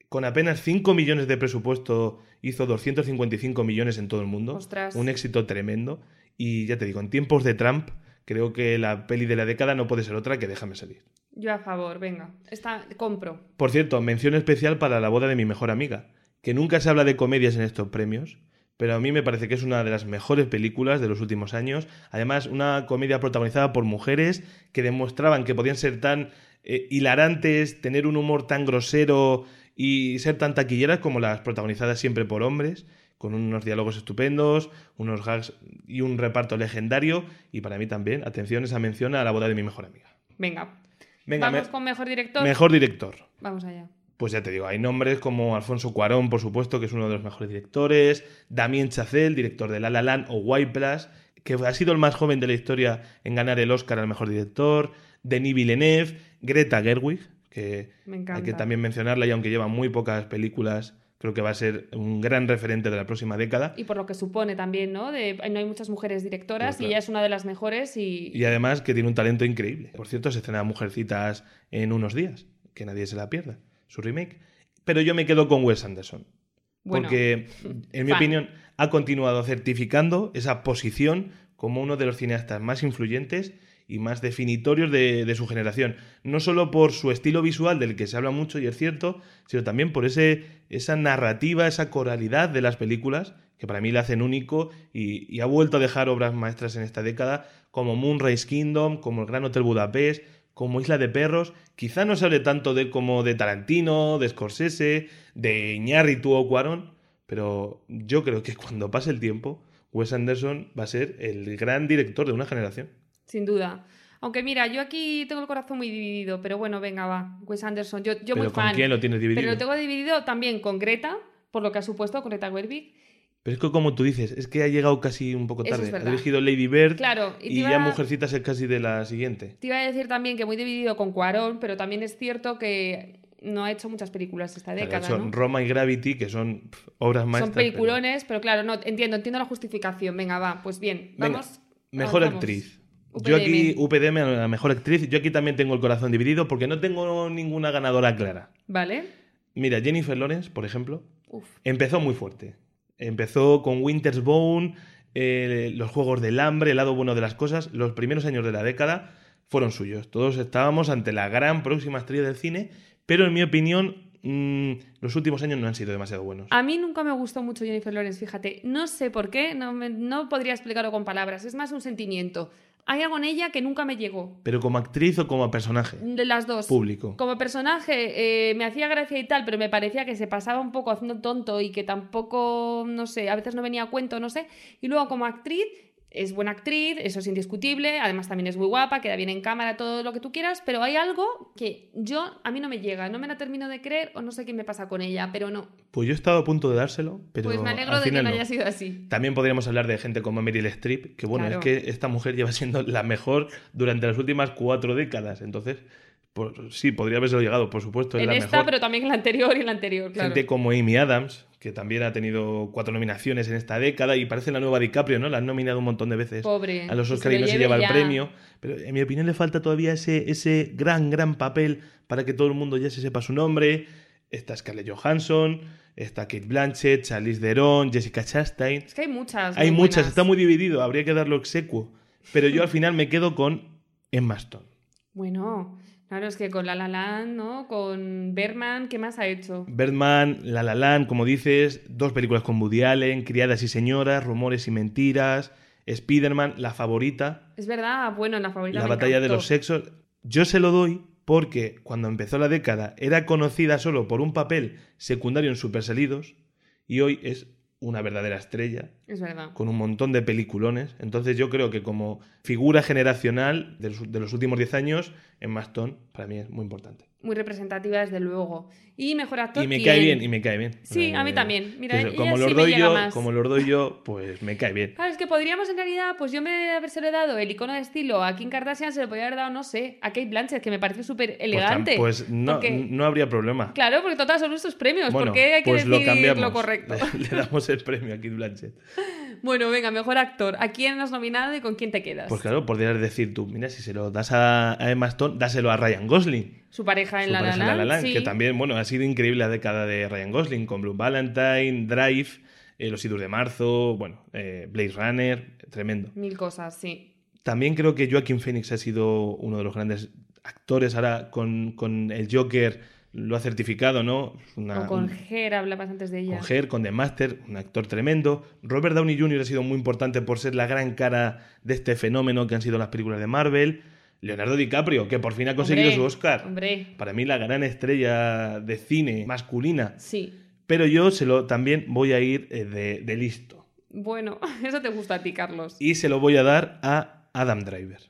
con apenas 5 millones de presupuesto hizo 255 millones en todo el mundo, Ostras. un éxito tremendo, y ya te digo, en tiempos de Trump, creo que la peli de la década no puede ser otra que Déjame salir. Yo a favor, venga. Está, compro. Por cierto, mención especial para la boda de mi mejor amiga, que nunca se habla de comedias en estos premios, pero a mí me parece que es una de las mejores películas de los últimos años. Además, una comedia protagonizada por mujeres que demostraban que podían ser tan eh, hilarantes, tener un humor tan grosero y ser tan taquilleras como las protagonizadas siempre por hombres, con unos diálogos estupendos, unos gags y un reparto legendario. Y para mí también, atención, esa mención a la boda de mi mejor amiga. Venga. Venga, Vamos me- con mejor director. mejor director. Vamos allá. Pues ya te digo, hay nombres como Alfonso Cuarón, por supuesto, que es uno de los mejores directores, Damien Chazelle, director de La La Land o White Plus, que ha sido el más joven de la historia en ganar el Oscar al mejor director, Denis Villeneuve, Greta Gerwig, que Me hay que también mencionarla y aunque lleva muy pocas películas, creo que va a ser un gran referente de la próxima década. Y por lo que supone también, ¿no? De, no hay muchas mujeres directoras Pues claro. y ella es una de las mejores y... Y además que tiene un talento increíble. Por cierto, se estrena Mujercitas en unos días, que nadie se la pierda, su remake. Pero yo me quedo con Wes Anderson. Bueno, porque, en mi fan. opinión, ha continuado certificando esa posición como uno de los cineastas más influyentes y más definitorios de, su generación. No solo por su estilo visual, del que se habla mucho y es cierto, sino también por ese, esa narrativa, esa coralidad de las películas, que para mí la hacen único y, ha vuelto a dejar obras maestras en esta década, como Moonrise Kingdom, como El Gran Hotel Budapest, como Isla de Perros. Quizá no se hable tanto de como de Tarantino, de Scorsese, de Iñárritu o Cuarón, pero yo creo que cuando pase el tiempo, Wes Anderson va a ser el gran director de una generación. Sin duda. Aunque mira, yo aquí tengo el corazón muy dividido, pero bueno, venga, va. Wes Anderson, yo, yo pero muy ¿con fan. quién lo tienes dividido? Pero lo tengo dividido también con Greta, por lo que ha supuesto con Greta Gerwig. Pero es que como tú dices, es que ha llegado casi un poco tarde. es ha dirigido Lady Bird Claro, y y, te iba- ya Mujercitas es casi de la siguiente. Te iba a decir también que muy dividido con Cuarón, pero también es cierto que no ha hecho muchas películas esta Claro, década, son ¿no? Roma y Gravity, que son obras maestras. Son peliculones, pero... claro, no, entiendo, entiendo la justificación. Venga, va, pues bien, Venga, vamos. Mejor avanzamos. actriz. Yo aquí, UPDM, la mejor actriz. Yo aquí también tengo el corazón dividido porque no tengo ninguna ganadora clara. Vale. Mira, Jennifer Lawrence, por ejemplo, Uf. empezó muy fuerte. Empezó con Winter's Bone, eh, los Juegos del Hambre, el lado bueno de las cosas. Los primeros años de la década fueron suyos. Todos estábamos ante la gran próxima estrella del cine, pero en mi opinión, mm, los últimos años no han sido demasiado buenos. A mí nunca me gustó mucho Jennifer Lawrence, fíjate. No sé por qué, no, me- no podría explicarlo con palabras. Es más un sentimiento. Hay algo en ella que nunca me llegó. Pero como actriz o como personaje De las dos. público. Como personaje eh, me hacía gracia y tal, pero me parecía que se pasaba un poco haciendo tonto y que tampoco, no sé, a veces no venía a cuento, no sé. Y luego como actriz, es buena actriz, eso es indiscutible, además también es muy guapa, queda bien en cámara, todo lo que tú quieras, pero hay algo que yo, a mí no me llega, no me la termino de creer o no sé qué me pasa con ella, pero no. Pues yo he estado a punto de dárselo, pero pues me alegro al de que final no no. haya sido así. También podríamos hablar de gente como Meryl Streep, que bueno, Claro. es que esta mujer lleva siendo la mejor durante las últimas cuatro décadas. Entonces, sí, podría haberse llegado, por supuesto. es en la esta, mejor. pero también en la anterior y en la anterior, claro. Gente como Amy Adams, que también ha tenido cuatro nominaciones en esta década y parece la nueva DiCaprio, ¿no? La han nominado un montón de veces Pobre. a los Oscar y no se lleva el premio. Pero en mi opinión le falta todavía ese, ese gran, gran papel para que todo el mundo ya se sepa su nombre. Está Scarlett Johansson, está Kate Blanchett, Charlize Theron, Jessica Chastain. Es que hay muchas. Hay muchas, buenas. está muy dividido, habría que darlo execuo. Pero yo al final me quedo con Emma Stone. Bueno, claro, es que con La La Land, ¿no? Con Berman, ¿qué más ha hecho? Birdman, La La Land, como dices, dos películas con Woody Allen, Criadas y Señoras, Rumores y Mentiras, Spider-Man, La Favorita, Es verdad, bueno, en la favorita La me Batalla de los Sexos. Yo se lo doy porque cuando empezó la década era conocida solo por un papel secundario en Super Salidos y hoy es una verdadera estrella Es verdad. con un montón de peliculones. Entonces yo creo que como figura generacional de los, de los últimos 10 años, Emma Stone para mí es muy importante. Muy representativa, desde luego. Y mejor actor. Y me cae bien, y me cae bien. Sí, a mí también. Mira, eso, ella como sí los me doy yo, más. como los doy yo, pues me cae bien. Claro, es que podríamos en realidad, pues yo me haberse le dado el icono de estilo a Kim Kardashian, se lo podría haber dado, no sé, a Kate Blanchett, que me parece súper Pues elegante. Pues, no, Porque- no habría problema. Claro, porque total son nuestros premios. Bueno, ¿Por qué hay que pues decir lo lo correcto? Le, le damos el premio a Kid Blanchett. Bueno, venga, mejor actor. ¿A quién has nominado y con quién te quedas? Pues claro, podrías decir tú, mira, si se lo das a, Emma Stone, dáselo a Ryan Gosling. Su pareja en su La pareja La sí. que también, bueno, ha sido increíble la década de Ryan Gosling, con Blue Valentine, Drive, eh, Los Idos de Marzo, bueno, eh, Blade Runner, tremendo. Mil cosas, sí. También creo que Joaquin Phoenix ha sido uno de los grandes actores. Ahora con, con el Joker lo ha certificado, ¿no? Una- o con Ger, hablabas antes de ella. con Her, con The Master, un actor tremendo. Robert Downey Jr. ha sido muy importante por ser la gran cara de este fenómeno que han sido las películas de Marvel. Leonardo DiCaprio, que por fin ha conseguido Hombre, su Oscar. Hombre, Para mí la gran estrella de cine masculina. sí. Pero yo se lo también voy a ir eh, de, de listo. Bueno, eso te gusta a ti, Carlos. Y se lo voy a dar a Adam Driver.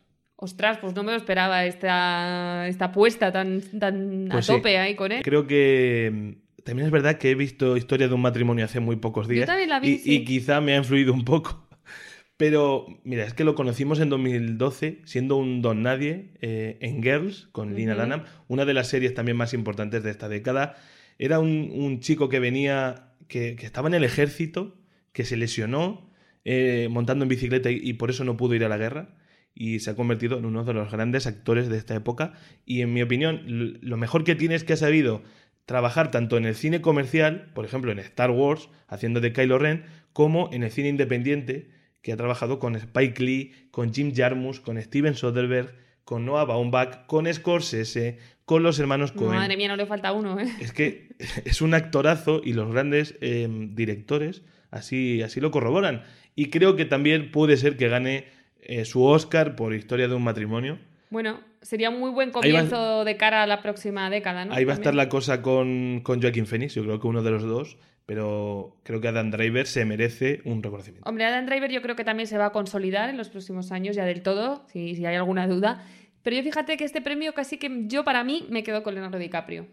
Ostras, pues no me lo esperaba esta, esta apuesta tan, tan Pues a sí. tope ahí con él. Creo que mm, también es verdad que he visto Historia de un matrimonio hace muy pocos días. también la vi, y, sí. y quizá me ha influido un poco. Pero mira, es que lo conocimos en 2012, siendo un don nadie, eh, en Girls, con Lina Ujú. Dunham, una de las series también más importantes de esta década. Era un, un chico que venía, que, que estaba en el ejército, que se lesionó eh, montando en bicicleta y, y por eso no pudo ir a la guerra. Y se ha convertido en uno de los grandes actores de esta época. Y en mi opinión, lo mejor que tiene es que ha sabido trabajar tanto en el cine comercial, por ejemplo en Star Wars, haciendo de Kylo Ren, como en el cine independiente, que ha trabajado con Spike Lee, con Jim Jarmusch, con Steven Soderbergh, con Noah Baumbach, con Scorsese, con los hermanos Coen. Madre mía, no le falta uno, ¿eh? Es que es un actorazo y los grandes eh, directores así, así lo corroboran. Y creo que también puede ser que gane eh, su Oscar por Historia de un matrimonio. Bueno, sería un muy buen va- comienzo de cara a la próxima década, ¿no? Ahí va a estar la cosa con, con Joaquin Phoenix, yo creo que uno de los dos, pero creo que Adam Driver se merece un reconocimiento. Hombre, Adam Driver yo creo que también se va a consolidar en los próximos años, ya del todo, si, si hay alguna duda. Pero yo fíjate que este premio casi que yo para mí me quedo con Leonardo DiCaprio.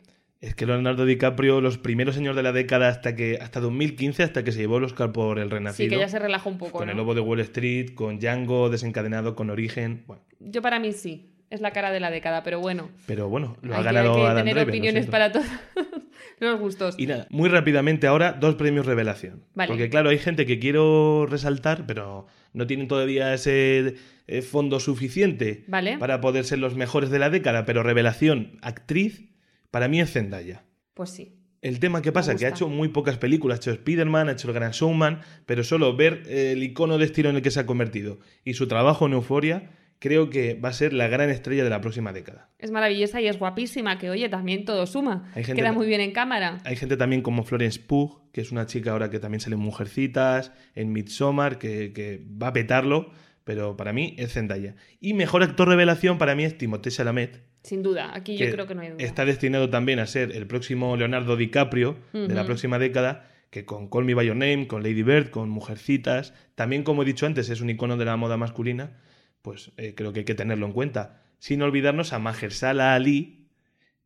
Es que Leonardo DiCaprio, los primeros años de la década hasta que hasta 2015, hasta que se llevó el Oscar por El Renacido, Sí, que ya se relaja un poco, con ¿no? El Lobo de Wall Street, con Django, Desencadenado, con Origen, bueno, Yo para mí sí, es la cara de la década, pero bueno. pero bueno, lo hay ha que- ganado hay que Adam tener Driver. opiniones para todos los gustos. Y nada, muy rápidamente ahora, dos premios revelación. Vale. Porque claro, hay gente que quiero resaltar, pero no tienen todavía ese eh, fondo suficiente Vale. para poder ser los mejores de la década, pero revelación, actriz, para mí es Zendaya. Pues sí. El tema que pasa es que ha hecho muy pocas películas, ha hecho Spider-Man, ha hecho El Gran Showman, pero solo ver eh, el icono de estilo en el que se ha convertido y su trabajo en Euforia, creo que va a ser la gran estrella de la próxima década. Es maravillosa y es guapísima, que oye, también todo suma. Hay gente Queda que- muy bien en cámara. Hay gente también como Florence Pugh, que es una chica ahora que también sale en Mujercitas, en Midsommar, que, que va a petarlo, pero para mí es Zendaya. Y mejor actor revelación para mí es Timothée Chalamet, Sin duda, aquí yo creo que no hay duda. está destinado también a ser el próximo Leonardo DiCaprio de la próxima década, que con Call Me By Your Name, con Lady Bird, con Mujercitas, también como he dicho antes, es un icono de la moda masculina, pues eh, creo que hay que tenerlo en cuenta. Sin olvidarnos a Mahershala Ali,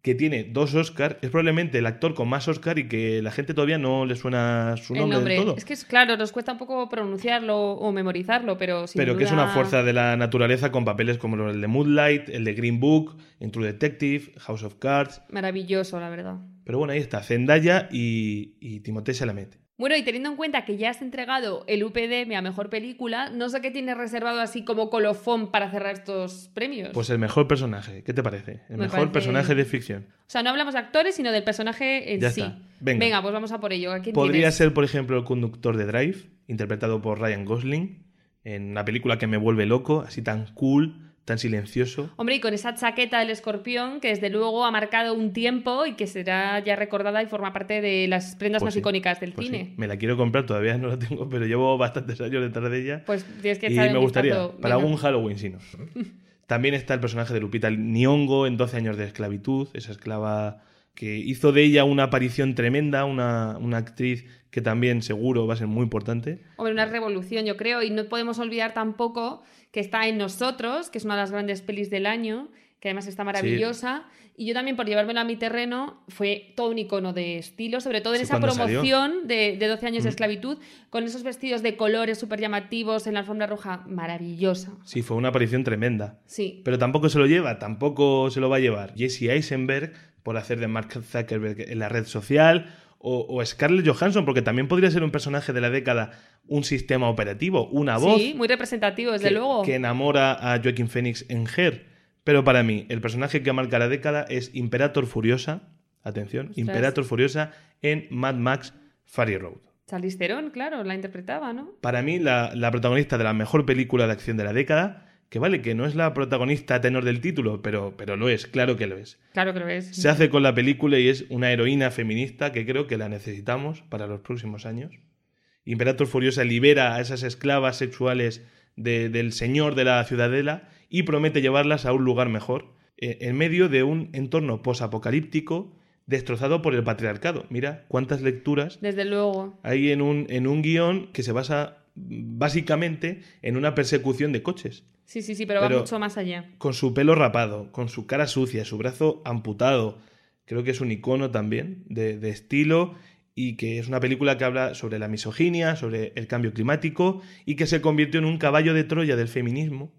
que tiene dos Oscars, es probablemente el actor con más Oscar y que la gente todavía no le suena su nombre, nombre. del todo. Es que es claro, nos cuesta un poco pronunciarlo o memorizarlo, pero sin pero que es una fuerza de la naturaleza con papeles como el de Moonlight, el de Green Book, en True Detective, House of Cards. Maravilloso, la verdad. Pero bueno, ahí está, Zendaya y, y Timothée Chalamet. Bueno, y teniendo en cuenta que ya has entregado el UPDM a Mejor Película, no sé qué tienes reservado así como colofón para cerrar estos premios. Pues el mejor personaje, ¿qué te parece? El Me mejor parece- personaje de ficción. o sea, no hablamos de actores, sino del personaje en Ya sí. está. Venga. pues vamos a por ello. ¿A quién Podría tienes? ser, por ejemplo, el conductor de Drive, interpretado por Ryan Gosling, en una película que me vuelve loco, así tan cool, tan silencioso. Hombre, y con esa chaqueta del escorpión, que desde luego ha marcado un tiempo y que será ya recordada y forma parte de las prendas Pues más sí, icónicas del Pues sí, cine. me la quiero comprar, todavía no la tengo, pero llevo bastantes años detrás de ella. Pues tienes que y echar me un gustaría, vistazo. para algún Halloween, sí, no. También está el personaje de Lupita Nyong'o en 12 años de esclavitud, esa esclava que hizo de ella una aparición tremenda, una, una actriz que también seguro va a ser muy importante. Hombre, una revolución, yo creo, y no podemos olvidar tampoco que está en Nosotros, que es una de las grandes pelis del año, que además está maravillosa. Y yo también, por llevármelo a mi terreno, fue todo un icono de estilo, sobre todo en Sí, esa promoción de, de 12 años de Mm. esclavitud, con esos vestidos de colores súper llamativos en la alfombra roja, maravillosa. Sí, fue una aparición tremenda. Sí, Pero tampoco se lo lleva, tampoco se lo va a llevar Jesse Eisenberg por hacer de Mark Zuckerberg en la red social, o, o Scarlett Johansson, porque también podría ser un personaje de la década, un sistema operativo, una voz sí, muy representativo, desde que, luego. que enamora a Joaquin Phoenix en Her. Pero para mí, el personaje que marca la década es Imperator Furiosa, atención, Ostras. Imperator Furiosa en Mad Max Fury Road. Charlize Theron, claro, la interpretaba, ¿no? Para mí, la, la protagonista de la mejor película de acción de la década, que vale, que no es la protagonista a tenor del título, pero, pero lo es, claro que lo es. Claro que lo es. Se hace con la película y es una heroína feminista que creo que la necesitamos para los próximos años. Imperator Furiosa libera a esas esclavas sexuales de- del señor de la ciudadela y promete llevarlas a un lugar mejor, eh, en medio de un entorno posapocalíptico destrozado por el patriarcado. Mira cuántas lecturas Desde luego. hay en un, en un guion que se basa básicamente en una persecución de coches Sí, sí, sí, pero, Pero- va mucho más allá. con su pelo rapado, con su cara sucia, su brazo amputado. Creo que es un icono también de, de estilo y que es una película que habla sobre la misoginia, sobre el cambio climático y que se convirtió en un caballo de Troya del feminismo.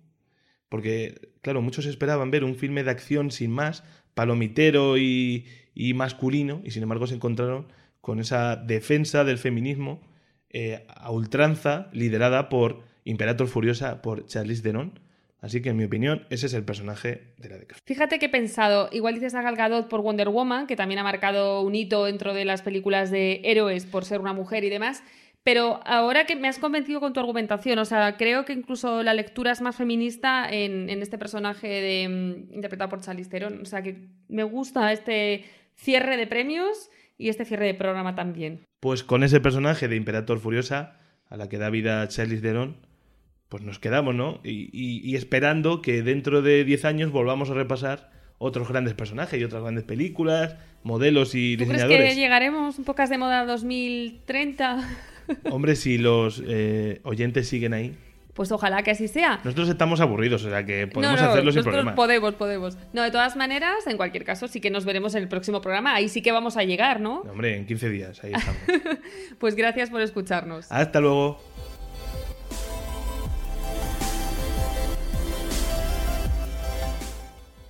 Porque, claro, muchos esperaban ver un filme de acción sin más, palomitero y, y masculino, y sin embargo se encontraron con esa defensa del feminismo eh, a ultranza, liderada por Imperator Furiosa, por Charlize Theron. Así que, en mi opinión, ese es el personaje de la década. Fíjate que he pensado, igual dices a Gal Gadot por Wonder Woman, que también ha marcado un hito dentro de las películas de héroes por ser una mujer y demás, pero ahora que me has convencido con tu argumentación, o sea, creo que incluso la lectura es más feminista en, en este personaje de, mm, interpretado por Charlize Theron, o sea, que me gusta este cierre de premios y este cierre de programa también. Pues con ese personaje de Imperator Furiosa, a la que da vida Charlize Theron, pues nos quedamos, ¿no? Y, y- y esperando que dentro de 10 años volvamos a repasar otros grandes personajes y otras grandes películas, modelos y ¿Tú crees diseñadores. que llegaremos un pocas de moda 2030? Hombre, si los eh, oyentes siguen ahí. Pues ojalá que así sea. Nosotros estamos aburridos, o sea que podemos no, no, hacerlo sin problema. Podemos, podemos. No, de todas maneras, en cualquier caso, sí que nos veremos en el próximo programa. Ahí sí que vamos a llegar, ¿no? No, hombre, en 15 días, ahí estamos. Pues gracias por escucharnos. Hasta luego.